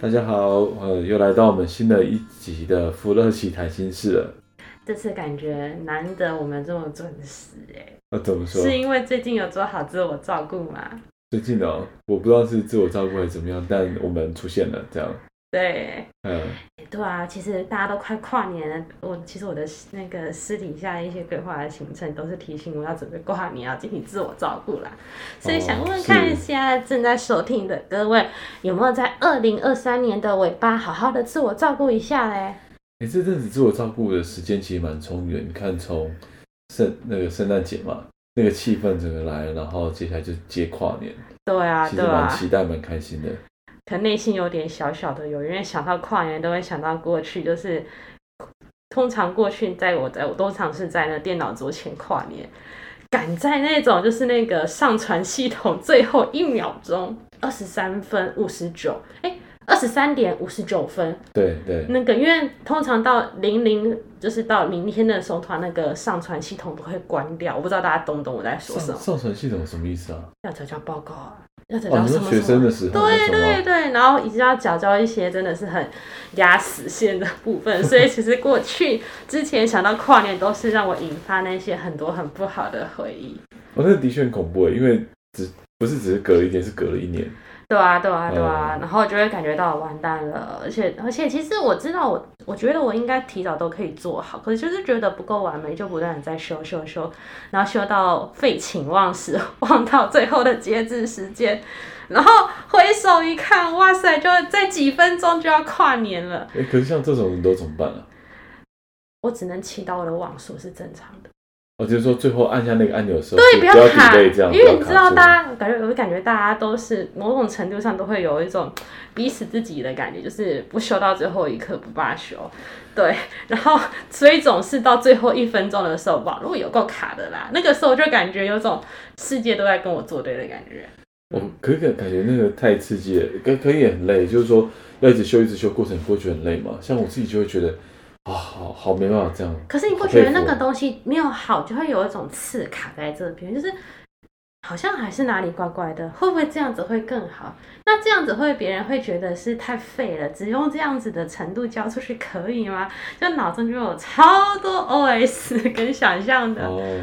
大家好，呃，又来到我们新的一集的福乐奇谈心事了。这次感觉难得我们这么准时哎。那怎么说？是因为最近有做好自我照顾吗？最近哦，我不知道是自我照顾还是怎么样，但我们出现了这样。对，嗯，对啊，其实大家都快跨年了，我其实我的那个私底下的一些规划的行程，都是提醒我要准备跨年，要进行自我照顾啦。所以想问问看一下正在收听的各位，有没有在二零二三年的尾巴好好的自我照顾一下嘞？哎、欸，这阵子自我照顾的时间其实蛮充裕的，你看从圣那个圣诞节嘛，那个气氛整个来，然后接下来就接跨年，对啊，其实蛮期待，蛮开心的。可内心有点小小的有，因为想到跨年都会想到过去，就是通常过去在我在我都常是在那电脑桌前跨年，赶在那种就是那个上传系统最后一秒钟，二十三分五十九，哎，二十三点五十九分，对对，那个因为通常到零零就是到明天的时候，团那个上传系统都会关掉，我不知道大家懂不懂我在说什么？上传系统什么意思啊？要交交报告啊。要找到什么什么、哦、学生的时候，对对对，然后一直要缴交一些真的是很压死线的部分，所以其实过去之前想到跨年都是让我引发那些很多很不好的回忆。哦，那的确很恐怖诶，因为只不是只是隔了一天，是隔了一年。对啊，对啊，对啊，嗯、然后就会感觉到完蛋了，而且而且其实我知道我我觉得我应该提早都可以做好，可是就是觉得不够完美，就不断的在修修修，然后修到废寝忘食，忘到最后的截止时间，然后回首一看，哇塞，就在几分钟就要跨年了。哎，可是像这种人都怎么办啊？我只能祈祷我的网速是正常的。我就是说，最后按下那个按钮的时候，对，不要卡，这样因为你知道，大家感觉，我感觉大家都是某种程度上都会有一种逼死自己的感觉，就是不修到最后一刻不罢休，对，然后所以总是到最后一分钟的时候，网络有够卡的啦，那个时候就感觉有种世界都在跟我作对的感觉。我可以感感觉那个太刺激了，可可以很累，就是说要一直修一直修，过程不会觉得很累嘛？像我自己就会觉得。啊、哦，好好没办法这样。可是你不觉得那个东西没有好，就会有一种刺卡在这边，就是好像还是哪里怪怪的，会不会这样子会更好？那这样子会别人会觉得是太废了，只用这样子的程度交出去可以吗？就脑中就有超多 OS 跟想象的。哦，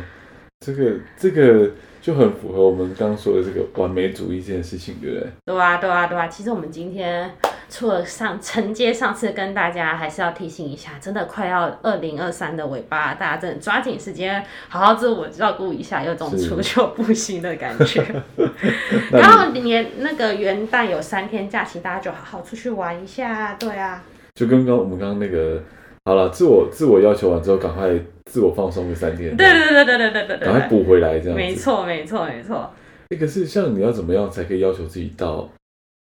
这个这个就很符合我们刚刚说的这个完美主义这件事情，对不对？对啊，对啊，对啊。其实我们今天。除了上承接上次跟大家，还是要提醒一下，真的快要二零二三的尾巴，大家真的抓紧时间，好好自我照顾一下，有种除旧布新的感觉。然后年那个元旦有三天假期，大家就好好出去玩一下，对啊。就跟刚我们刚刚那个，好了，自我自我要求完之后，赶快自我放松个三天。对对对对对对对对，赶快补回来这样。没错没错没错。哎，可是像你要怎么样才可以要求自己到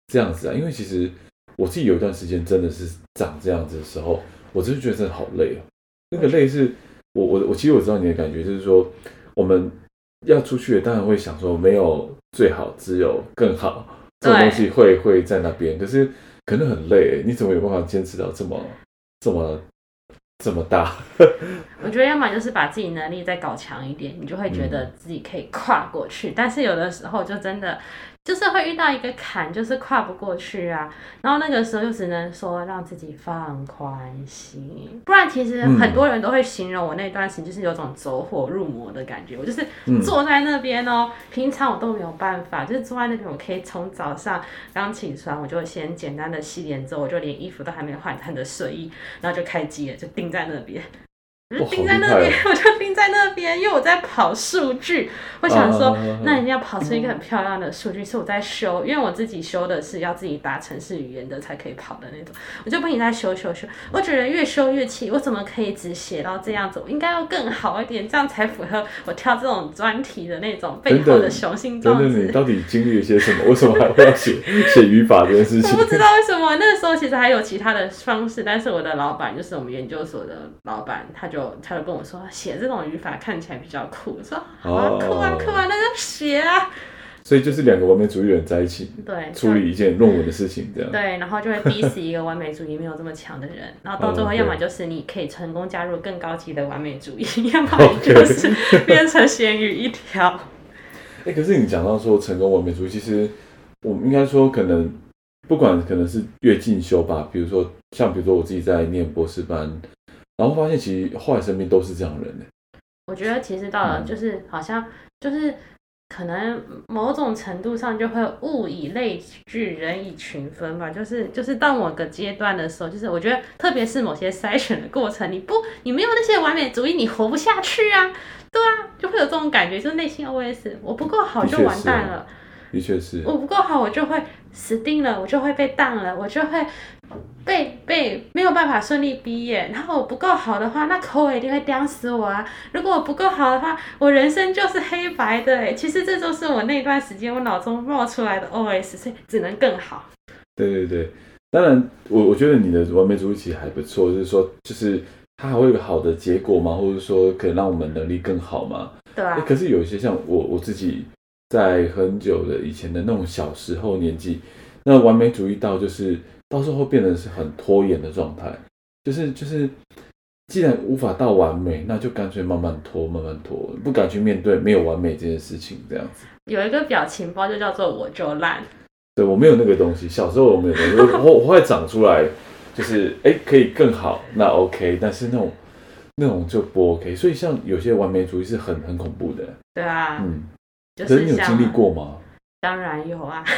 这样子啊？因为其实。我自己有一段时间真的是长这样子的时候，我真的觉得真的好累哦。那个累是我我我其实我知道你的感觉，就是说我们要出去，当然会想说没有最好，只有更好，这种东西会会在那边，可是可能很累。你怎么有办法坚持到这么这么这么大？我觉得要么就是把自己能力再搞强一点，你就会觉得自己可以跨过去。嗯、但是有的时候就真的。就是会遇到一个坎，就是跨不过去啊，然后那个时候就只能说让自己放宽心，不然其实很多人都会形容我那段时间就是有种走火入魔的感觉。我就是坐在那边哦，平常我都没有办法，就是坐在那边，我可以从早上刚起床，我就先简单的洗脸之后，我就连衣服都还没换，穿着睡衣，然后就开机了，就定在那边，我就盯在那边，我就盯。在那边，因为我在跑数据。我想说，啊、那一定要跑出一个很漂亮的数据，是我在修，因为我自己修的是要自己打城市语言的才可以跑的那种，我就不停在修修修。我觉得越修越气，我怎么可以只写到这样子？我应该要更好一点，这样才符合我挑这种专题的那种背后的雄心壮志。你到底经历了些什么？为什么还会要写写语法这件事情？我不知道为什么，那时候其实还有其他的方式，但是我的老板就是我们研究所的老板，他就他就跟我说，写这种语法看起来比较酷，我说好啊，酷啊酷啊，那就写啊。所以就是两个完美主义人在一起，对，处理一件论文的事情，这样。对，然后就会逼死一个完美主义没有这么强的人，然后到最后，要么就是你可以成功加入更高级的完美主义，要么就是变成咸鱼一条。哎、欸，可是你讲到说成功完美主义，其实我们应该说可能不管可能是越进修吧，比如说像比如说我自己在念博士班，然后发现其实后来身边都是这样的人呢。我觉得其实到了就是好像就是。可能某种程度上就会物以类聚，人以群分吧。就是就是到某个阶段的时候，就是我觉得，特别是某些筛选的过程，你不你没有那些完美主义，你活不下去啊。对啊，就会有这种感觉，就是内心 OS：我不够好就完蛋了。的确是。我不够好，我就会死定了，我就会被当了，我就会。被被没有办法顺利毕业，然后我不够好的话，那口尾一定会刁死我啊！如果我不够好的话，我人生就是黑白的哎。其实这就是我那段时间我脑中冒出来的 OS，所以只能更好。对对对，当然我我觉得你的完美主义其实还不错，就是说就是它还会有好的结果嘛，或者说可以让我们能力更好嘛。对啊。可是有一些像我我自己在很久的以前的那种小时候年纪，那完美主义到就是。到时候会变得是很拖延的状态，就是就是，既然无法到完美，那就干脆慢慢拖，慢慢拖，不敢去面对没有完美这件事情，这样子。有一个表情包就叫做“我就烂”，对，我没有那个东西，小时候我没有东西，我 我会长出来，就是哎可以更好，那 OK，但是那种那种就不 OK，所以像有些完美主义是很很恐怖的。对啊，嗯，就是、是你有经历过吗？当然有啊。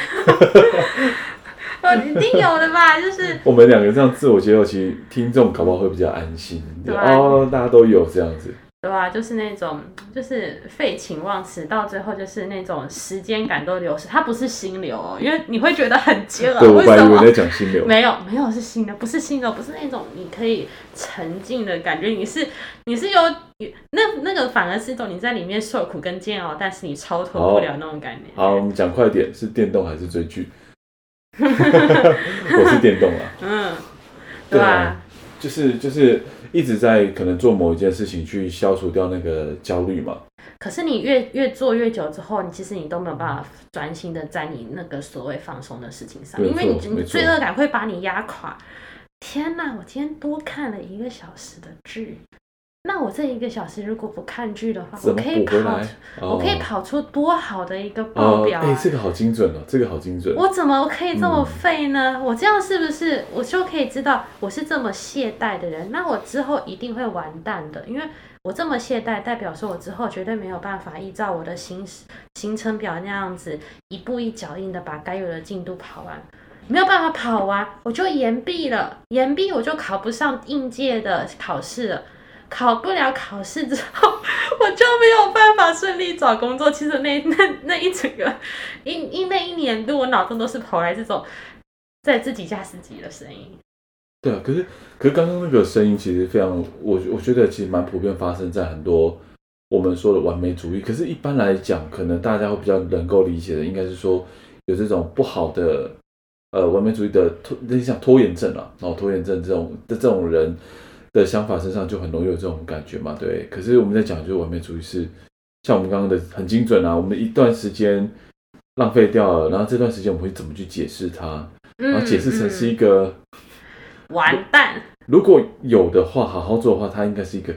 哦，一定有的吧，就是我们两个这样自我揭露，其实听众搞不好会比较安心。哦，大家都有这样子。对啊，就是那种，就是废寝忘食，到最后就是那种时间感都流失。它不是心流哦，因为你会觉得很煎熬。对，我本来以为在讲心流。没有，没有是心流，不是心流，不是那种你可以沉浸的感觉。你是你是有那那个反而是一种你在里面受苦跟煎熬，但是你超脱不了那种感觉。好，好，我们讲快点，是电动还是追剧？我是电动啊，嗯，对啊，就是就是一直在可能做某一件事情去消除掉那个焦虑嘛。可是你越越做越久之后，你其实你都没有办法专心的在你那个所谓放松的事情上，因为你你罪恶感会把你压垮。天哪，我今天多看了一个小时的剧。那我这一个小时如果不看剧的话，我可以跑，我可以跑出多好的一个报表啊！哎，这个好精准哦，这个好精准。我怎么可以这么废呢？我这样是不是我就可以知道我是这么懈怠的人？那我之后一定会完蛋的，因为我这么懈怠，代表说我之后绝对没有办法依照我的行行程表那样子一步一脚印的把该有的进度跑完，没有办法跑完，我就延毕了，延毕我就考不上应届的考试了。考不了考试之后，我就没有办法顺利找工作。其实那那那一整个一一那一年度，我脑中都是跑来这种在自己吓自己的声音。对啊，可是可是刚刚那个声音其实非常，我我觉得其实蛮普遍发生在很多我们说的完美主义。可是，一般来讲，可能大家会比较能够理解的，应该是说有这种不好的呃完美主义的拖，那像拖延症啊，然后拖延症这种的这种人。的想法身上就很容易有这种感觉嘛，对。可是我们在讲就是完美主义是，像我们刚刚的很精准啊，我们一段时间浪费掉了，然后这段时间我们会怎么去解释它？然后解释成是一个、嗯嗯、完蛋。如果有的话，好好做的话，它应该是一个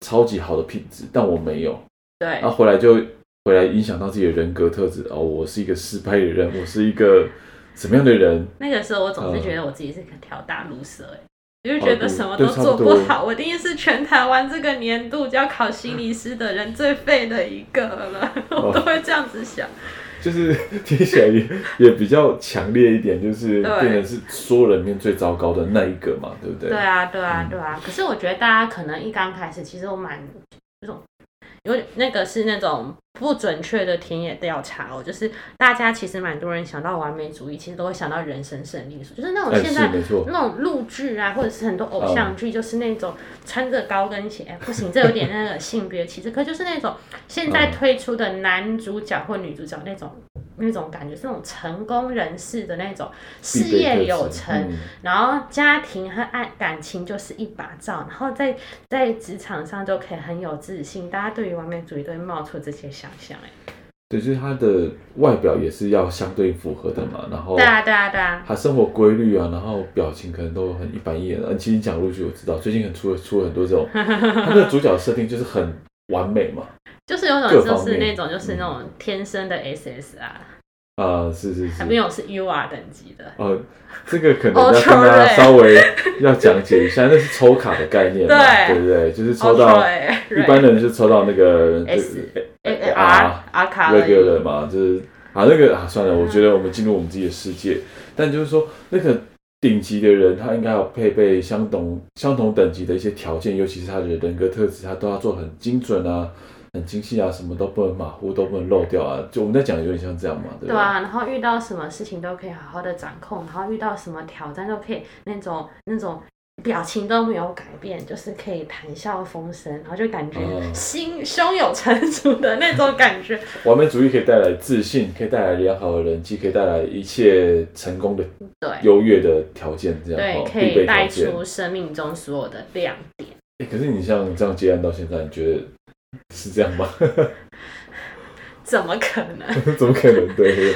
超级好的品质，但我没有。对。然后回来就回来影响到自己的人格特质哦，我是一个失败的人，我是一个什么样的人？那个时候我总是觉得我自己是个条大路蛇哎。就觉得什么都做不好，我一定是全台湾这个年度就要考心理师的人最废的一个了，我都会这样子想。就是 听起来也也比较强烈一点，就是变成是所有人里面最糟糕的那一个嘛，对不对？对啊，对啊，对啊。可是我觉得大家可能一刚开始，其实我蛮有那个是那种不准确的田野调查哦，就是大家其实蛮多人想到完美主义，其实都会想到人生胜利组，就是那种现在那种录剧啊，或者是很多偶像剧，就是那种穿着高跟鞋，嗯、不行，这有点那个性别歧视，可就是那种现在推出的男主角或女主角那种。那种感觉是那种成功人士的那种事业有成，嗯、然后家庭和爱感情就是一把罩，然后在在职场上就可以很有自信。大家对于完美主义都会冒出这些想象，哎，对，就是他的外表也是要相对符合的嘛，然后对啊对啊对啊，他生活规律啊，然后表情可能都很一板一眼的。其实你讲陆剧我知道，最近很出了出了很多这种，他的主角设定就是很完美嘛。就是有种，就是那种，就是那种天生的 SS 啊，啊、呃，是是是，还没有是 UR 等级的。哦、呃，这个可能要跟大家稍微要讲解一下，那是抽卡的概念嘛，对。不对？就是抽到一般人就抽到那个 S R R 卡 regular 嘛，就是啊那个啊算了，我觉得我们进入我们自己的世界，但就是说那个顶级的人，他应该要配备相同相同等级的一些条件，尤其是他的人格特质，他都要做很精准啊。很精细啊，什么都不能马虎，都不能漏掉啊。就我们在讲，有点像这样嘛，对吧？对啊，然后遇到什么事情都可以好好的掌控，然后遇到什么挑战都可以那种那种表情都没有改变，就是可以谈笑风生，然后就感觉心、嗯、胸有成竹的那种感觉。完美主义可以带来自信，可以带来良好的人际，可以带来一切成功的对优越的条件，这样对，可以带出生命中所有的亮点。欸、可是你像这样接案到现在，你觉得？是这样吗？怎么可能？怎么可能？对对，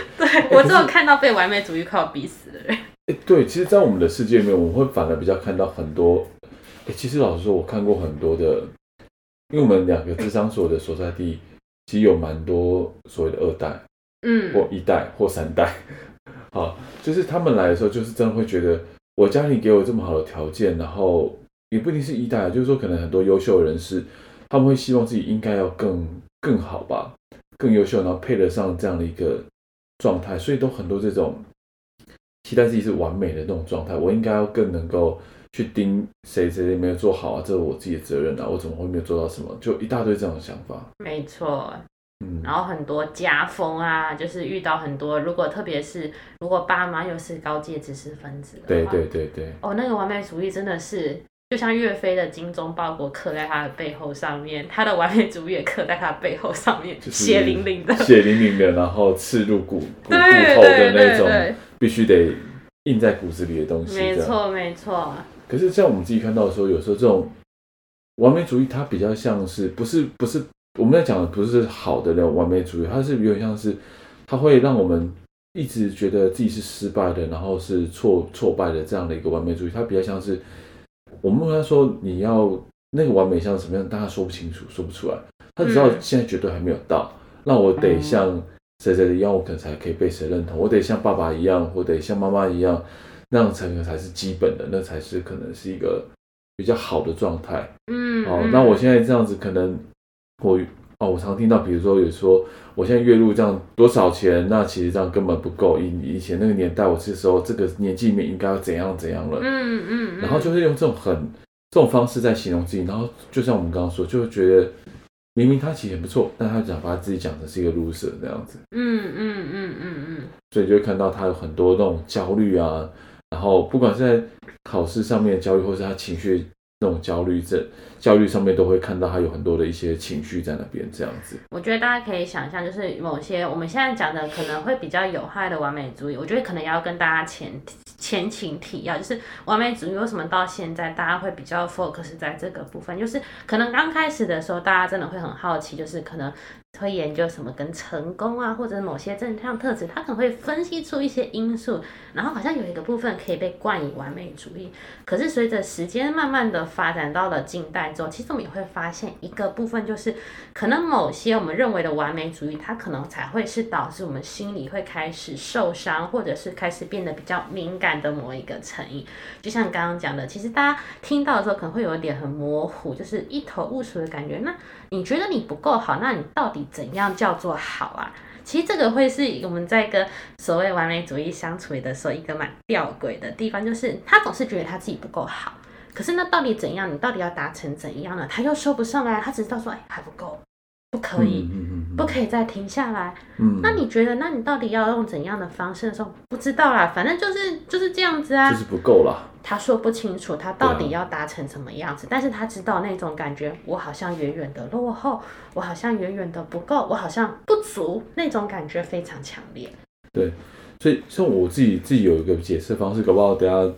我只有看到被完美主义快要逼死的人。哎，对，其实，在我们的世界里面，我们会反而比较看到很多。哎，其实老实说，我看过很多的，因为我们两个智商所的所在地，其实有蛮多所谓的二代，嗯，或一代或三代。好，就是他们来的时候，就是真的会觉得，我家里给我这么好的条件，然后也不一定是一代，就是说，可能很多优秀人士。他们会希望自己应该要更更好吧，更优秀，然后配得上这样的一个状态，所以都很多这种期待自己是完美的那种状态。我应该要更能够去盯谁谁谁没有做好啊，这是我自己的责任啊，我怎么会没有做到什么？就一大堆这样的想法。没错，嗯，然后很多家风啊，就是遇到很多，如果特别是如果爸妈又是高阶知识分子的话，对对对对，哦，那个完美主义真的是。就像岳飞的精忠报国刻在他的背后上面，他的完美主义也刻在他的背后上面，血淋淋的，血淋淋的，然后刺入骨 骨骨头的那种，必须得印在骨子里的东西。没错，没错。可是像我们自己看到的时候，有时候这种完美主义，它比较像是不是不是我们在讲的不是好的那种完美主义，它是有点像是它会让我们一直觉得自己是失败的，然后是挫挫败的这样的一个完美主义，它比较像是。我们问他说：“你要那个完美像什么样？”但他说不清楚，说不出来。他只知道现在绝对还没有到。那、嗯、我得像谁谁一样，我可能才可以被谁认同。我得像爸爸一样，我得像妈妈一样，那样才才是基本的，那才是可能是一个比较好的状态。嗯，哦，那我现在这样子，可能我哦，我常听到，比如说有说，我现在月入这样多少钱？那其实这样根本不够。以以前那个年代，我是时候这个年纪里面应该要怎样怎样了。嗯嗯。然后就是用这种很这种方式在形容自己，然后就像我们刚刚说，就会觉得明明他其实很不错，但他想把他自己讲成是一个 loser 这样子。嗯嗯嗯嗯嗯。所以就会看到他有很多那种焦虑啊，然后不管是在考试上面的焦虑，或是他情绪。那种焦虑症、焦虑上面都会看到他有很多的一些情绪在那边，这样子。我觉得大家可以想象，就是某些我们现在讲的可能会比较有害的完美主义，我觉得可能要跟大家前前情提要，就是完美主义为什么到现在大家会比较 focus 在这个部分，就是可能刚开始的时候，大家真的会很好奇，就是可能。会研究什么跟成功啊，或者某些正向特质，他可能会分析出一些因素，然后好像有一个部分可以被冠以完美主义。可是随着时间慢慢的发展到了近代之后，其实我们也会发现一个部分，就是可能某些我们认为的完美主义，它可能才会是导致我们心里会开始受伤，或者是开始变得比较敏感的某一个成因。就像刚刚讲的，其实大家听到的时候可能会有一点很模糊，就是一头雾水的感觉。那你觉得你不够好，那你到底怎样叫做好啊？其实这个会是我们在跟所谓完美主义相处的时候一个蛮吊诡的地方，就是他总是觉得他自己不够好，可是那到底怎样？你到底要达成怎样呢？他又说不上来，他只知道说，哎，还不够，不可以，嗯嗯不可以再停下来。嗯，那你觉得，那你到底要用怎样的方式的时候，不知道啦，反正就是就是这样子啊，就是不够啦。他说不清楚，他到底要达成什么样子，啊、但是他知道那种感觉，我好像远远的落后，我好像远远的不够，我好像不足，那种感觉非常强烈。对，所以像我自己自己有一个解释方式，搞不好等下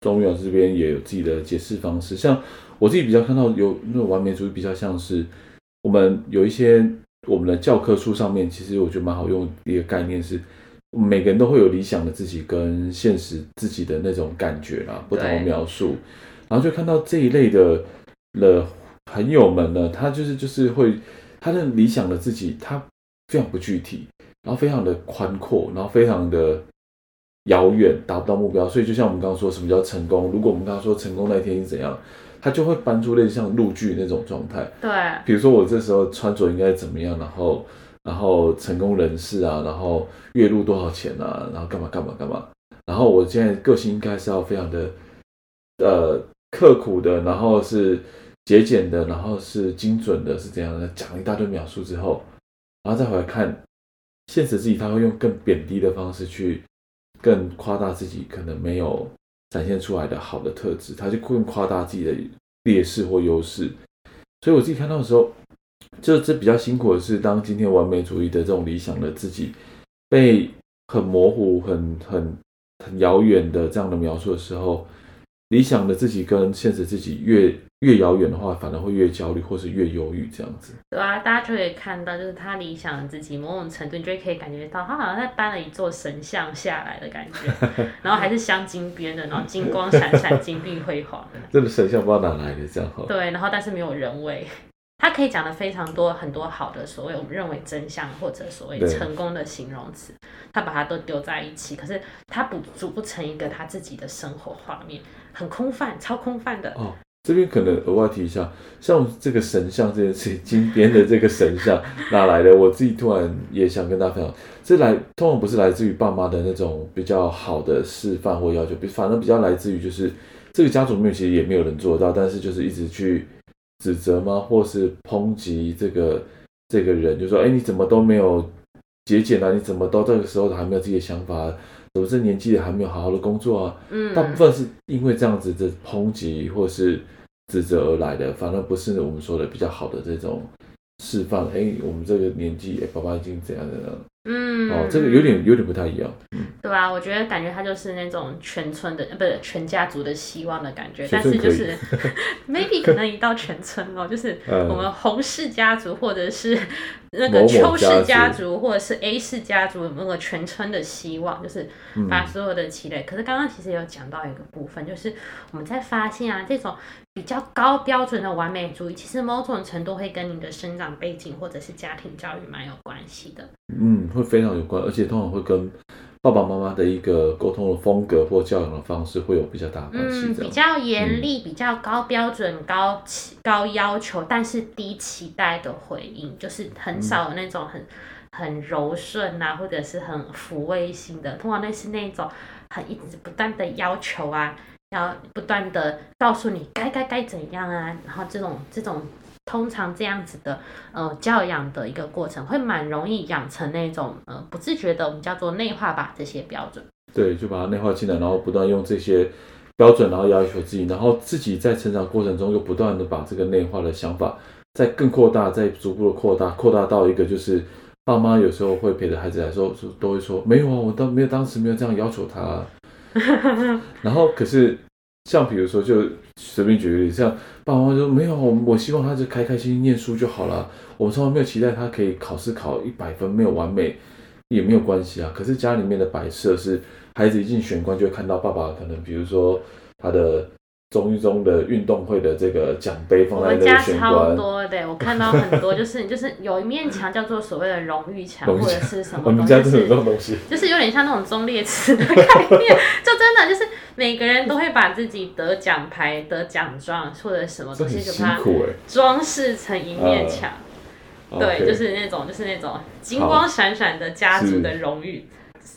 钟老师这边也有自己的解释方式。像我自己比较看到有那种完美主义，比较像是我们有一些我们的教科书上面，其实我觉得蛮好用的一个概念是。每个人都会有理想的自己跟现实自己的那种感觉啦，不同的描述，然后就看到这一类的了朋友们呢，他就是就是会他的理想的自己，他非常不具体，然后非常的宽阔，然后非常的遥远，达不到目标。所以就像我们刚刚说，什么叫成功？如果我们刚刚说成功那一天是怎样，他就会搬出类似像陆剧那种状态。对，比如说我这时候穿着应该怎么样，然后。然后成功人士啊，然后月入多少钱啊，然后干嘛干嘛干嘛，然后我现在个性应该是要非常的呃刻苦的，然后是节俭的，然后是精准的，是这样的，讲一大堆描述之后，然后再回来看现实自己，他会用更贬低的方式去更夸大自己可能没有展现出来的好的特质，他就更夸大自己的劣势或优势，所以我自己看到的时候。就这比较辛苦的是，当今天完美主义的这种理想的自己被很模糊、很很很遥远的这样的描述的时候，理想的自己跟现实自己越越遥远的话，反而会越焦虑或是越忧郁这样子。对啊，大家就可以看到，就是他理想的自己，某种程度你就可以感觉到，他好像在搬了一座神像下来的感觉，然后还是镶金边的，然后金光闪闪、金碧辉煌的。这个神像不知道哪来的这样哈。对，然后但是没有人味。他可以讲的非常多很多好的所谓我们认为真相或者所谓成功的形容词，他把它都丢在一起，可是他不组不成一个他自己的生活画面，很空泛，超空泛的。哦，这边可能额外提一下，像这个神像这件事情，金边的这个神像 哪来的？我自己突然也想跟大家分享，这来通常不是来自于爸妈的那种比较好的示范或要求，比反正比较来自于就是这个家族里面其实也没有人做到，但是就是一直去。指责吗？或是抨击这个这个人，就说：“哎，你怎么都没有节俭啊？你怎么都这个时候还没有自己的想法？怎么这年纪还没有好好的工作啊？”嗯，大部分是因为这样子的抨击或是指责而来的，反而不是我们说的比较好的这种释放。哎，我们这个年纪，哎，爸爸已经怎样怎样。嗯，哦，这个有点有点不太一样。嗯，对啊，我觉得感觉他就是那种全村的，不是全家族的希望的感觉。但是就是 maybe 可能一到全村哦，就是我们洪氏家族，或者是那个邱氏家族，或者是 A 氏家族，有没有全村的希望？就是把所有的期待。可是刚刚其实有讲到一个部分，就是我们在发现啊，这种比较高标准的完美主义，其实某种程度会跟你的生长背景或者是家庭教育蛮有关系的。嗯。会非常有关，而且通常会跟爸爸妈妈的一个沟通的风格或教养的方式会有比较大的关系。嗯，比较严厉、比较高标准、高期、高要求，但是低期待的回应，就是很少有那种很很柔顺啊，或者是很抚慰性的。通常那是那种很一直不断的要求啊，要不断的告诉你该该该怎样啊，然后这种这种。通常这样子的呃教养的一个过程，会蛮容易养成那种呃不自觉的，我们叫做内化吧，这些标准。对，就把它内化进来，然后不断用这些标准，然后要求自己，然后自己在成长过程中又不断的把这个内化的想法再更扩大，再逐步的扩大，扩大到一个就是爸妈有时候会陪着孩子来说，都会说没有啊，我当没有当时没有这样要求他啊，然后可是。像比如说，就随便举个例子，像爸爸妈妈说没有，我我希望他就开开心心念书就好了。我从来没有期待他可以考试考一百分，没有完美也没有关系啊。可是家里面的摆设是，孩子一进玄关就会看到爸爸，可能比如说他的。中一中的运动会的这个奖杯放在那个玄关，我们家超多的，我看到很多，就是就是有一面墙叫做所谓的荣誉墙，或者是什么 东西，我们家真的有这种东西，就是有点像那种忠烈祠的概念，就真的就是每个人都会把自己得奖牌、得奖状或者什么东西，就把它装饰成一面墙，对.就是那种就是那种金光闪闪的家族的荣誉。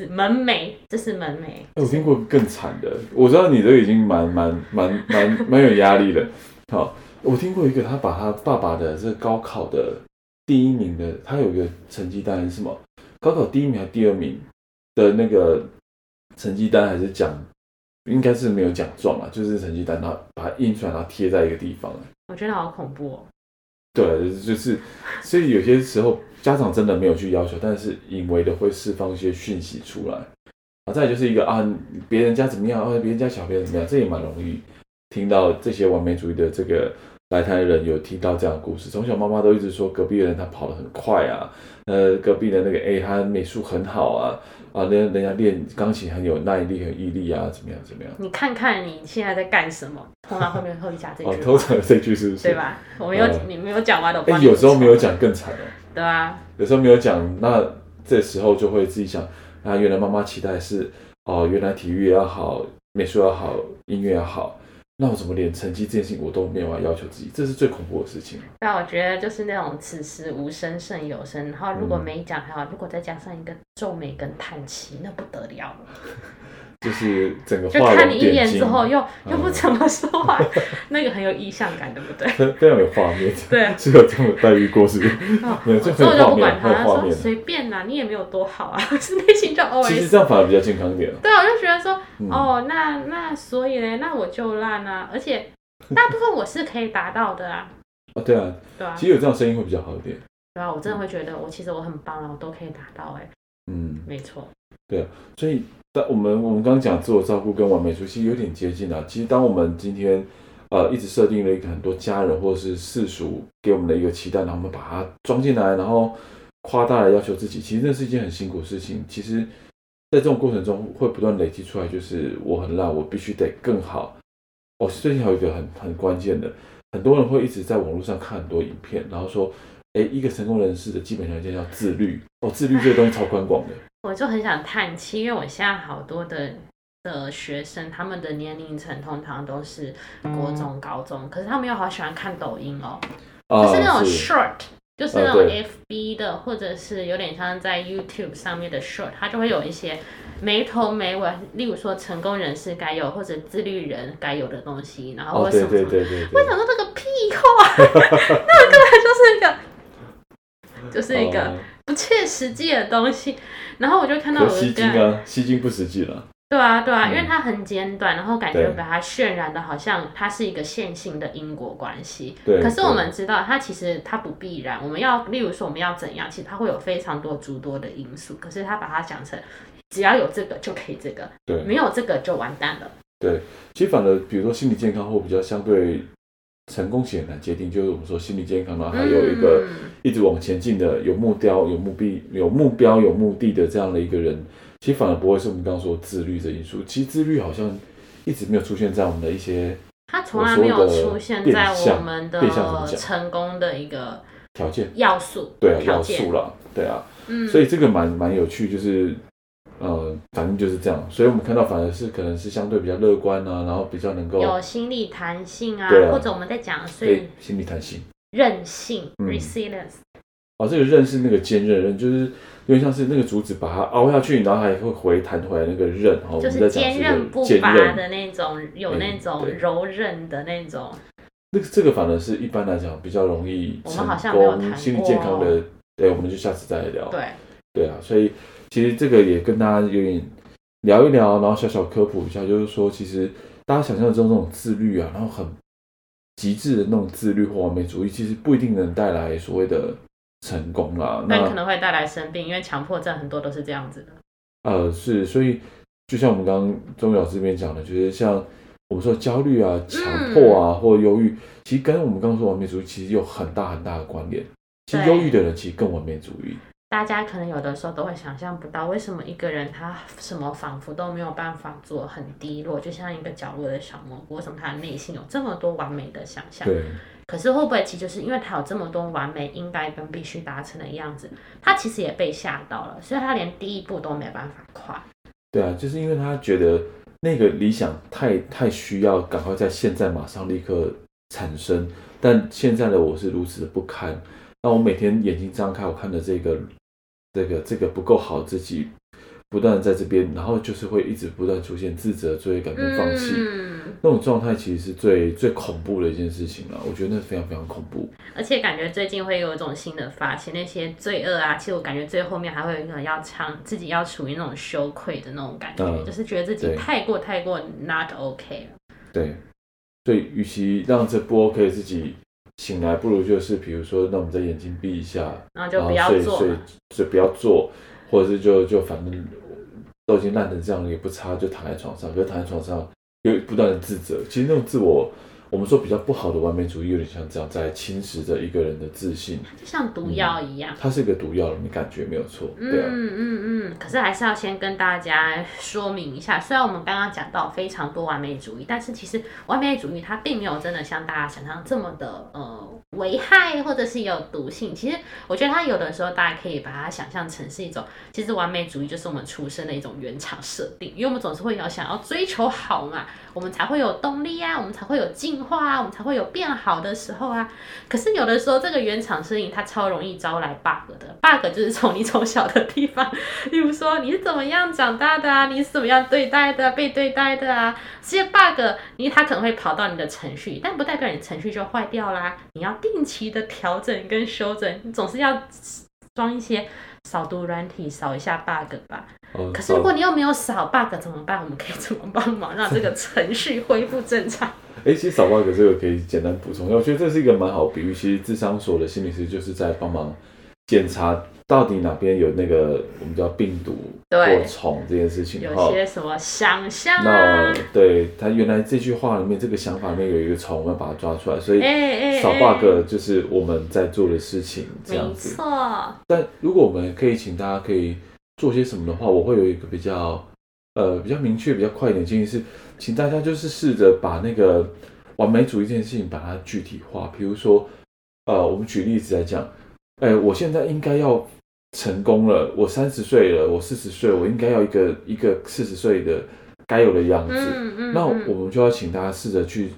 门楣，这是门楣。哎，我听过更惨的，我知道你这个已经蛮蛮蛮蛮蛮有压力的。好，我听过一个，他把他爸爸的这个高考的第一名的，他有一个成绩单是什么？高考第一名还是第二名的那个成绩单还是奖？应该是没有奖状啊，就是成绩单，然后把它印出来，然后贴在一个地方。我觉得好恐怖哦。对，就是，所以有些时候家长真的没有去要求，但是隐微的会释放一些讯息出来。啊，再就是一个啊，别人家怎么样，啊，别人家小朋友怎么样，这也蛮容易听到这些完美主义的这个来台人有听到这样的故事。从小妈妈都一直说隔壁的人他跑得很快啊，呃，隔壁的那个 A 他美术很好啊。啊，人人家练钢琴很有耐力和毅力啊，怎么样怎么样？你看看你现在在干什么？通常后面会加这句。哦，通常这句是不是？对吧？我没有，呃、你没有讲完的。哎、欸，有时候没有讲更惨哦。对啊。有时候没有讲，那这时候就会自己想啊，原来妈妈期待是哦，原来体育也要好，美术要好，音乐要好。那我怎么连成绩这件事情我都没有要要求自己？这是最恐怖的事情。那我觉得就是那种此时无声胜有声，然后如果没讲还好，如果再加上一个皱眉跟叹气，那不得了了。就是整个就看你一眼之后又又不怎么说话，嗯、那个很有意向感，对不对？非常有画面。对，是有这种待遇过是不是？没有，这很有画面，很有画面。随便啦，你也没有多好啊，是内心就 OS。其实这样反而比较健康一点。对，我就觉得说，嗯、哦，那那所以呢，那我就烂啊，而且大部分我是可以达到的啊。啊，对啊，对啊，其实有这样声音会比较好一点。对啊，我真的会觉得我其实我很棒了，我都可以达到哎。嗯，没错。对啊，所以。但我们我们刚刚讲自我照顾跟完美主义有点接近啊。其实当我们今天呃一直设定了一个很多家人或者是世俗给我们的一个期待，然后我们把它装进来，然后夸大的要求自己，其实那是一件很辛苦的事情。其实，在这种过程中会不断累积出来，就是我很烂，我必须得更好。哦，最近还有一个很很关键的，很多人会一直在网络上看很多影片，然后说，哎，一个成功人士的基本条件叫自律。哦，自律这个东西超宽广的。我就很想叹气，因为我现在好多的的学生，他们的年龄层通常都是国中、高中，可是他们又好喜欢看抖音哦，就、啊、是那种 short，是就是那种 FB 的，啊、或者是有点像在 YouTube 上面的 short，它就会有一些没头没尾，例如说成功人士该有或者自律人该有的东西，然后为什么？我想说这个屁话，那个根本就是一个，就是一个。啊不切实际的东西，然后我就看到我的吸睛啊，吸睛不实际了。对啊，对啊，因为它很简短，然后感觉把它渲染的好像它是一个线性的因果关系。对。可是我们知道，它其实它不必然。我们要，例如说我们要怎样，其实它会有非常多诸多的因素。可是它把它讲成，只要有这个就可以这个，对，没有这个就完蛋了。对，其实反而比如说心理健康或比较相对。成功显然很难界定，就是我们说心理健康，然后还有一个一直往前进的、有目标、有目的、有目标、有目的的这样的一个人，其实反而不会是我们刚刚说自律的因素。其实自律好像一直没有出现在我们的一些，它从来没有出现在我们的成功的一个条件。要素，对啊，要素了，对啊，嗯，所以这个蛮蛮有趣，就是。呃，反正就是这样，所以我们看到反而是可能是相对比较乐观啊，然后比较能够有心理弹性啊，啊或者我们在讲的是心理弹性、韧性、嗯、resilience。哦，这个韧是那个坚韧韧，就是有点像是那个竹子把它凹下去，然后还会回弹回来那个韧，哦，就是坚韧不拔的那种，有那种柔韧的那种。那个这个反而是一般来讲比较容易成功、心理健康的。对，我们就下次再来聊。对，对啊，所以。其实这个也跟大家有点聊一聊，然后小小科普一下，就是说，其实大家想象中这种自律啊，然后很极致的那种自律或完美主义，其实不一定能带来所谓的成功啦。那可能会带来生病，因为强迫症很多都是这样子的。呃，是，所以就像我们刚刚钟宇老师这边讲的，就是像我们说焦虑啊、强迫啊、嗯、或忧郁，其实跟我们刚刚说完美主义其实有很大很大的关联。其实忧郁的人其实更完美主义。大家可能有的时候都会想象不到，为什么一个人他什么仿佛都没有办法做，很低落，就像一个角落的小蘑菇。为什么他的内心有这么多完美的想象？对。可是会不会其实就是因为他有这么多完美应该跟必须达成的样子，他其实也被吓到了，所以他连第一步都没办法跨。对啊，就是因为他觉得那个理想太太需要赶快在现在马上立刻产生，但现在的我是如此的不堪。那我每天眼睛张开，我看的这个。这个这个不够好，自己不断在这边，然后就是会一直不断出现自责、罪恶感跟放弃，嗯、那种状态，其实是最最恐怖的一件事情了。我觉得那非常非常恐怖。而且感觉最近会有一种新的发现，那些罪恶啊，其实我感觉最后面还会有一个要唱自己要处于那种羞愧的那种感觉，嗯、就是觉得自己太过太过 not OK 了。对，所以与其让这不 OK 自己醒来，不如就是比如说，那我们再眼睛闭一下，然后就不要做，所以所以不要做，或者是就就反正。都已经烂成这样了，也不擦，就躺在床上。可是躺在床上又不断的自责，其实那种自我。我们说比较不好的完美主义，有点像这样在侵蚀着一个人的自信，就像毒药一样。嗯、它是一个毒药，你感觉没有错。对啊、嗯嗯嗯。可是还是要先跟大家说明一下，虽然我们刚刚讲到非常多完美主义，但是其实完美主义它并没有真的像大家想象这么的呃危害，或者是有毒性。其实我觉得它有的时候大家可以把它想象成是一种，其实完美主义就是我们出生的一种原厂设定，因为我们总是会要想要追求好嘛，我们才会有动力啊，我们才会有进。话啊，我们才会有变好的时候啊。可是有的时候，这个原厂声音它超容易招来 bug 的。bug 就是从你从小的地方，例如说你是怎么样长大的啊，你是怎么样对待的，被对待的啊。这些 bug，你它可能会跑到你的程序，但不代表你程序就坏掉啦。你要定期的调整跟修整，你总是要装一些扫毒软体扫一下 bug 吧。哦、可是如果你又没有扫 bug 怎么办？我们可以怎么帮忙让这个程序恢复正常？哎，其实扫 bug 这个可以简单补充一下，我觉得这是一个蛮好比喻。其实智商所的心理师就是在帮忙检查到底哪边有那个我们叫病毒或虫这件事情。有些什么想象、啊？那对他原来这句话里面这个想法里面有一个虫，我们要把它抓出来。所以扫 bug 就是我们在做的事情，这样子。没错。但如果我们可以请大家可以做些什么的话，我会有一个比较呃比较明确、比较快一点建议是。请大家就是试着把那个完美主义这件事情把它具体化，比如说，呃，我们举例子来讲，哎，我现在应该要成功了，我三十岁了，我四十岁，我应该要一个一个四十岁的该有的样子。嗯嗯。那我们就要请大家试着去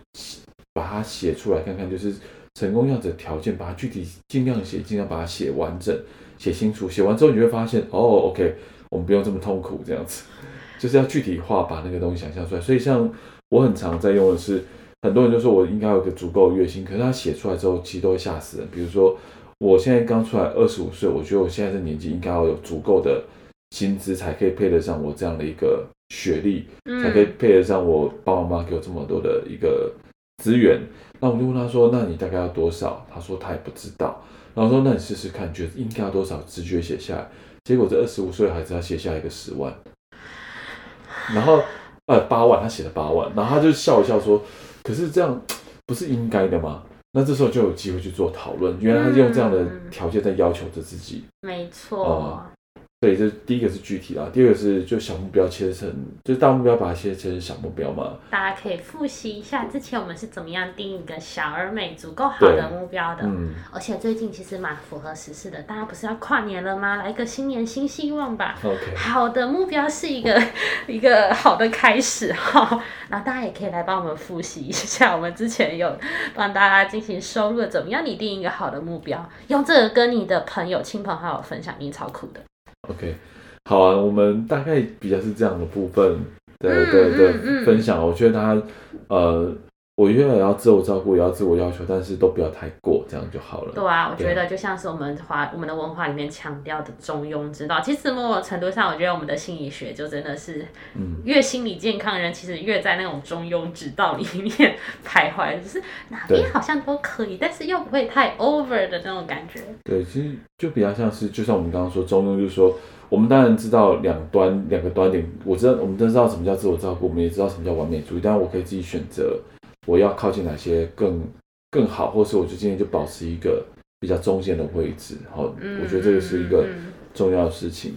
把它写出来看看，就是成功样子的条件，把它具体尽量写，尽量把它写完整、写清楚。写完之后，你会发现，哦，OK，我们不用这么痛苦，这样子。就是要具体化，把那个东西想象出来。所以像我很常在用的是，很多人就说我应该有个足够的月薪，可是他写出来之后，其实都会吓死人。比如说，我现在刚出来二十五岁，我觉得我现在这年纪应该要有足够的薪资，才可以配得上我这样的一个学历，才可以配得上我爸爸妈妈给我这么多的一个资源。那我就问他说：“那你大概要多少？”他说他也不知道。然后说：“那你试试看，觉得应该要多少？直觉写下来。”结果这二十五岁的孩子他写下一个十万。然后，呃，八万，他写了八万，然后他就笑一笑说：“可是这样 不是应该的吗？”那这时候就有机会去做讨论，原来他用这样的条件在要求着自己。没错。嗯对，这第一个是具体啦，第二个是就小目标切成，就是大目标把它切成小目标嘛。大家可以复习一下之前我们是怎么样定一个小而美、足够好的目标的。嗯。而且最近其实蛮符合时事的，大家不是要跨年了吗？来一个新年新希望吧。OK。好的目标是一个一个好的开始哈。然后大家也可以来帮我们复习一下，我们之前有帮大家进行收录，怎么样拟定一个好的目标，用这个跟你的朋友、亲朋好友分享，你超酷的。OK，好啊，我们大概比较是这样的部分的的的分享，我觉得他呃。我越要自我照顾，也要自我要求，但是都不要太过，这样就好了。对啊，我觉得就像是我们华我们的文化里面强调的中庸之道。其实某种程度上，我觉得我们的心理学就真的是，嗯，越心理健康的人，其实越在那种中庸之道里面徘徊，就是哪边好像都可以，但是又不会太 over 的那种感觉。对，其实就比较像是，就像我们刚刚说中庸，就是说我们当然知道两端两个端点，我知道我们都知道什么叫自我照顾，我们也知道什么叫完美主义，但是我可以自己选择。我要靠近哪些更更好，或是我就今天就保持一个比较中间的位置，好，我觉得这个是一个重要的事情。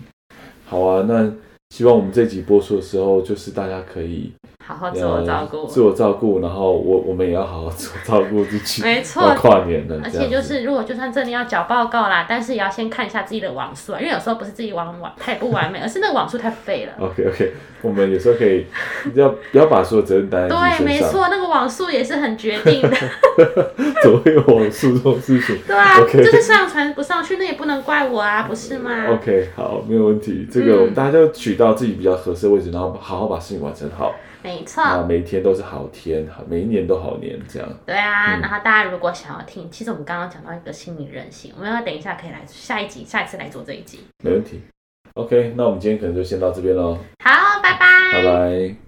好啊，那希望我们这集播出的时候，就是大家可以好好自我照顾，自我照顾，然后我我们也要好好自我照顾自己。没错，跨年了，而且就是如果就算真的要缴报告啦，但是也要先看一下自己的网速啊，因为有时候不是自己网网太不完美，而是那个网速太废了。OK OK，我们有时候可以要不要把所有责任担在自己？对，没错，那个网速也是很决定的。怎么会有网速这种事情？对啊.就是上传不上去，那也不能怪我啊，不是吗？OK，好，没有问题。这个我们大家就取到自己比较合适的位置，然后好好把事情完成好。没错，每一天都是好天，每一年都好年，这样。对啊，嗯、然后大家如果想要听，其实我们刚刚讲到一个心理韧性，我们要等一下可以来下一集，下一次来做这一集。没问题。OK，那我们今天可能就先到这边喽。好，拜拜。拜拜。